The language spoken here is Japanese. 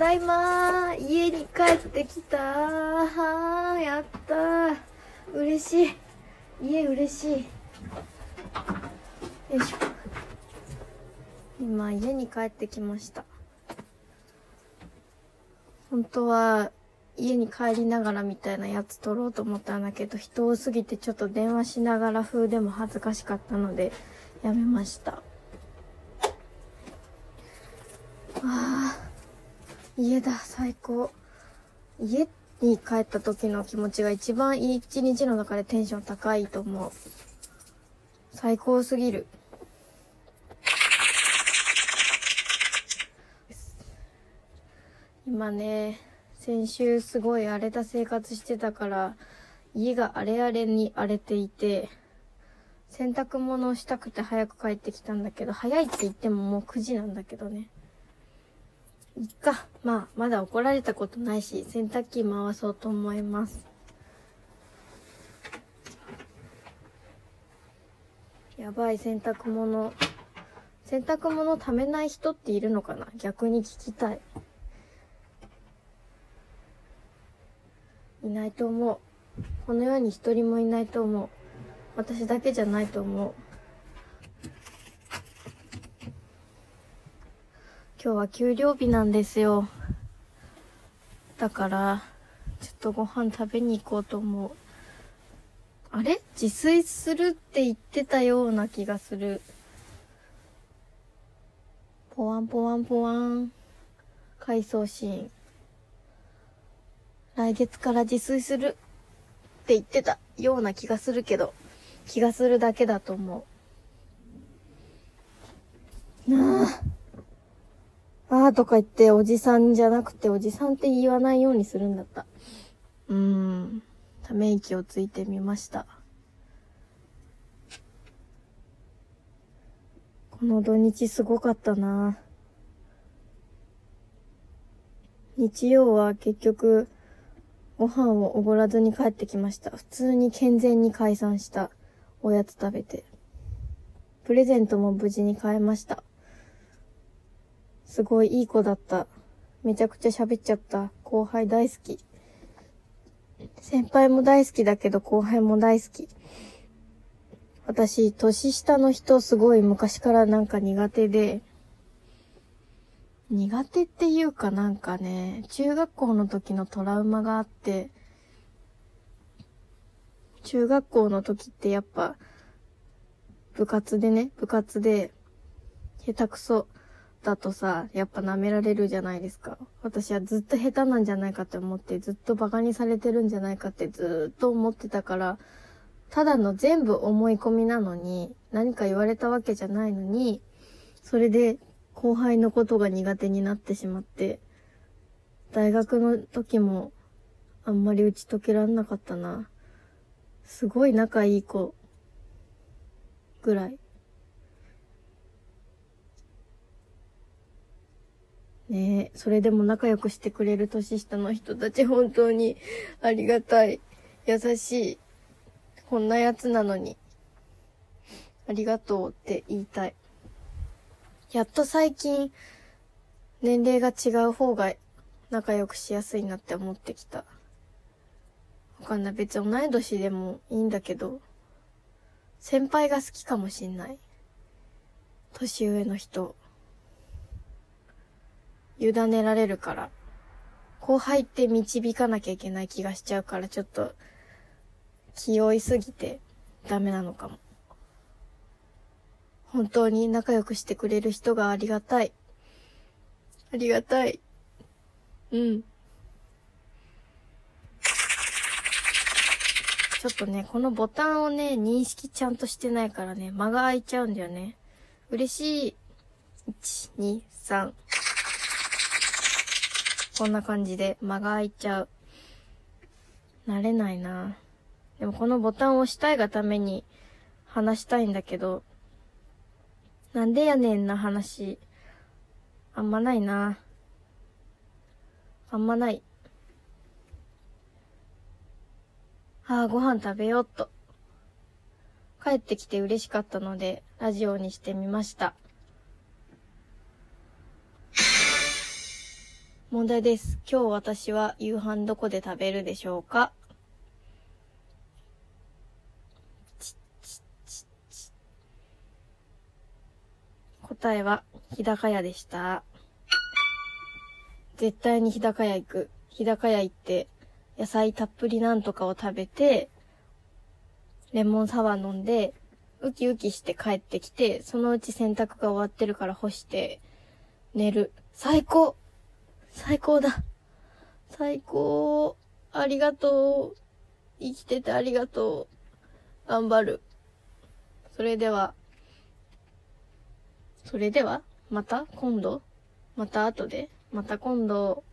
ただいま家に帰ってきたはー。やったー。嬉しい。家嬉しい。よいしょ。今家に帰ってきました。本当は家に帰りながらみたいなやつ撮ろうと思ったんだけど人多すぎてちょっと電話しながら風でも恥ずかしかったのでやめましたあー家だ最高。家に帰った時の気持ちが一番一日の中でテンション高いと思う。最高すぎる。今ね先週すごい荒れた生活してたから家が荒れ荒れに荒れていて洗濯物をしたくて早く帰ってきたんだけど早いって言ってももう9時なんだけどね。いっか。まあ、まだ怒られたことないし、洗濯機回そうと思います。やばい、洗濯物。洗濯物ためない人っているのかな？逆に聞きたい。いないと思う。この世に一人もいないと思う。私だけじゃないと思う。今日は給料日なんですよ。だから、ちょっとご飯食べに行こうと思う。あれ？自炊するって言ってたような気がする。ポワンポワンポワン。回想シーン。来月から自炊するって言ってたような気がするけど、気がするだけだと思う。なあ。ーとか言っておじさんじゃなくておじさんって言わないようにするんだった。うーん。ため息をついてみました。この土日すごかったな日曜は結局ご飯をおごらずに帰ってきました。普通に健全に解散したおやつ食べて。プレゼントも無事に買えました。すごいいい子だった。めちゃくちゃ喋っちゃった。後輩大好き。先輩も大好きだけど後輩も大好き。私、年下の人すごい昔からなんか苦手で、苦手っていうかなんかね、中学校の時のトラウマがあって、中学校の時ってやっぱ、部活でね、部活で、下手くそだとさ、やっぱ舐められるじゃないですか。私はずっと下手なんじゃないかって思って、ずっと馬鹿にされてるんじゃないかってずっと思ってたから、ただの全部思い込みなのに、何か言われたわけじゃないのに、それで後輩のことが苦手になってしまって、大学の時もあんまり打ち解けらんなかったな。すごい仲いい子ぐらい。ねえ、それでも仲良くしてくれる年下の人たち本当にありがたい。優しい。こんなやつなのに。ありがとうって言いたい。やっと最近、年齢が違う方が仲良くしやすいなって思ってきた。わかんない。別に同い年でもいいんだけど、先輩が好きかもしんない。年上の人。委ねられるから。後輩って導かなきゃいけない気がしちゃうから、ちょっと、気負いすぎてダメなのかも。本当に仲良くしてくれる人がありがたい。ありがたい。うん。ちょっとね、このボタンをね、認識ちゃんとしてないからね、間が空いちゃうんだよね。嬉しい。1、2、3。こんな感じで間が空いちゃう。慣れないな。でもこのボタンを押したいがために話したいんだけど、なんでやねんな話、あんまないな。あんまない。ああ、ご飯食べようっと。帰ってきて嬉しかったので、ラジオにしてみました。問題です。今日私は夕飯どこで食べるでしょうか？答えは、日高屋でした。絶対に日高屋行く。日高屋行って、野菜たっぷりなんとかを食べて、レモンサワー飲んで、ウキウキして帰ってきて、そのうち洗濯が終わってるから干して、寝る。最高最高だ。最高。ありがとう。生きててありがとう。頑張る。それでは、それでは、また？今度？また後で？また今度。